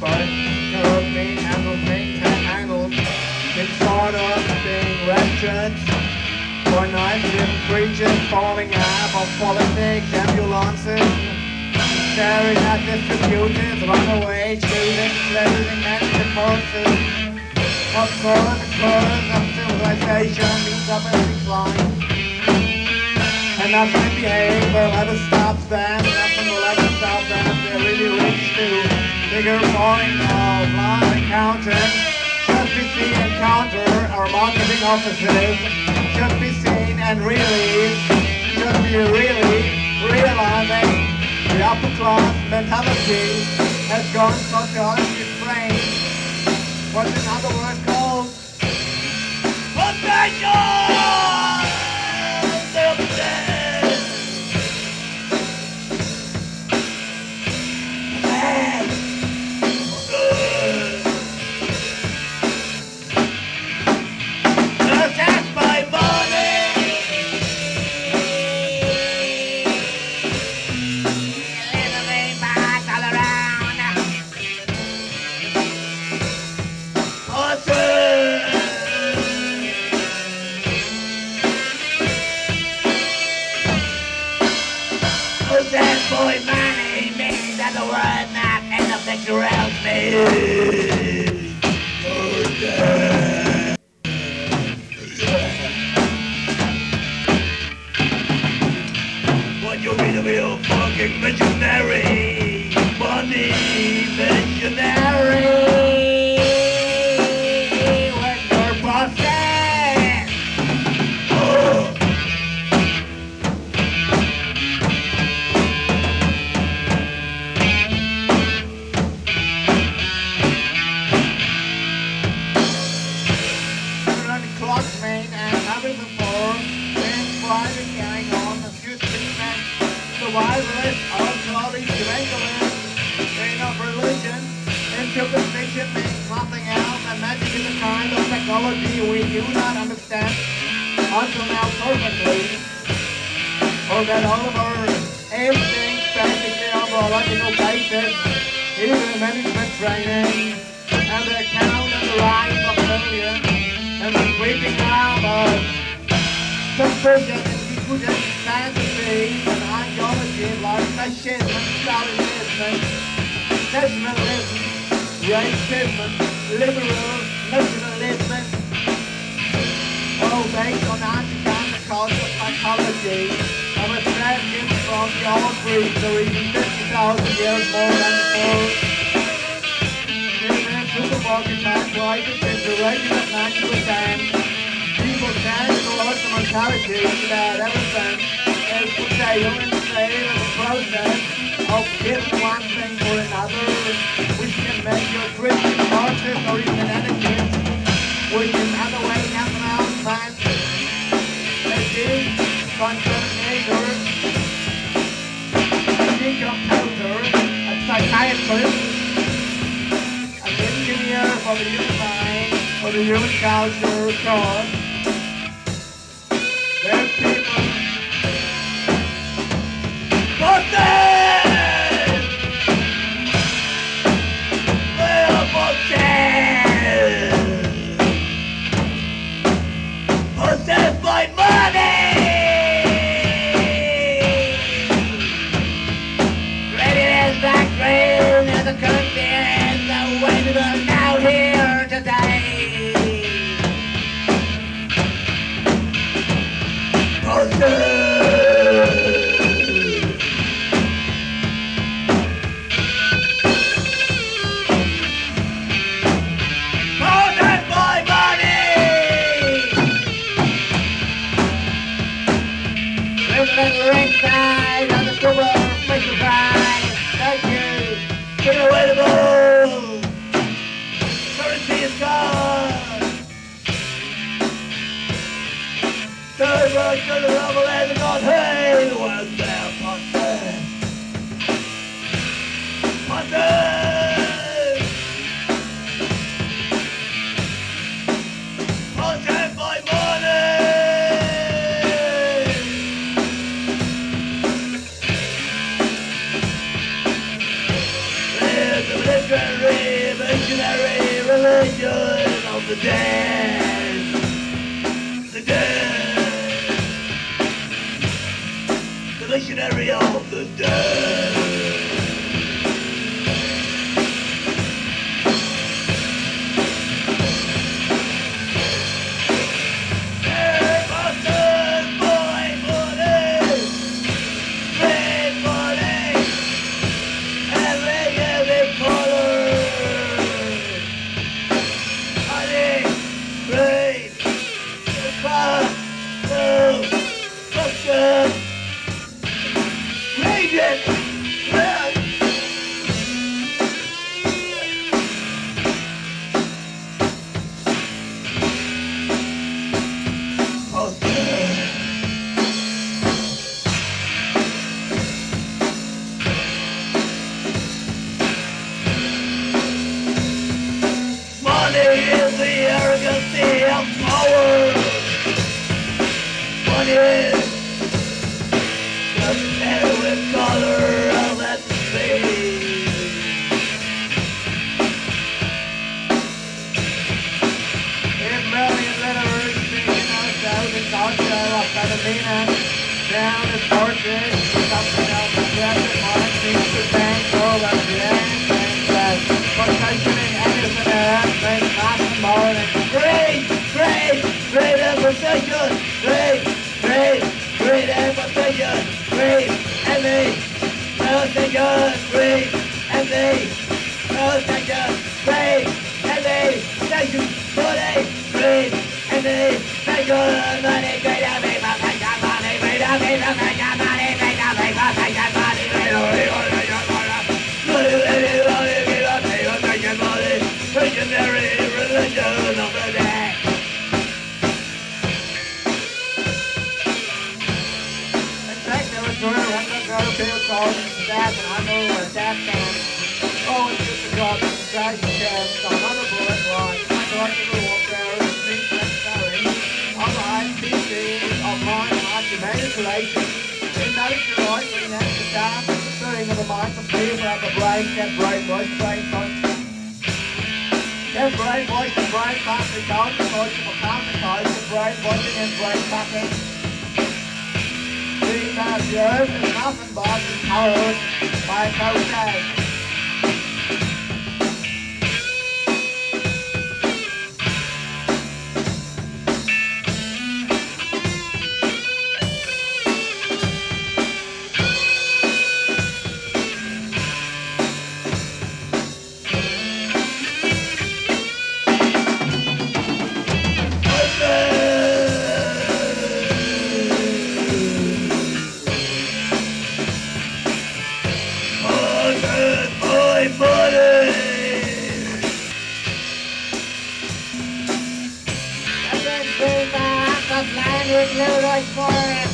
but curve me, angle me, angle. It's sort of being wretched. For night living creatures falling out of politics, ambulances, staring at distributors, runaway students, living at the forces. Of course, the curves of civilization means up and decline. And that's the behavior ever stops there. Bigger foreign of long accountant. Just be seen and counter our marketing offices. Just be seen and really, just be really realizing the upper class mentality has gone sociology trained. What's in other words called? That's Amém. Do not understand. Until now perfectly, or oh, that all of our instincts, basically our biological basis, even management training, and the account and the rise of failure, and the creeping out of suspicion and decoded fantasy and ideology like fascism, Stalinism, nationalism, racism, liberal nationalism, based on anti-counterculture psychology of a tradition from the old Greeks or even 50,000 years more than before. Supermarket time prices into regular 90%. People stand to look the mentality that everything is for sale and sale is a process of giving one thing for the human mind, for the human culture. There's ringside on the silver making Rush to the rubble and the gone. Hey, what's there! There's a religion of the dead. Bury all the. Great ambition. Great, and they, ambition. Great, and they, ambition. Great, and they, money. Great, and they, station, money. Great, and they, station, money. Great, and one of the girl feel called that, and I know at that time, oh, it's just a drop in the guy's chest, another bullet line, I got to the warfare, and things that going, all right, PC, of mine, my manipulation, in that when that's the time, the thing of the mind, the paper of the brain, that brain voice, brain function. That brain voice, the brain down the voice of a consequence, the brain voicing and brain function. Nothing but powered by process. Then came back, the planet Forest.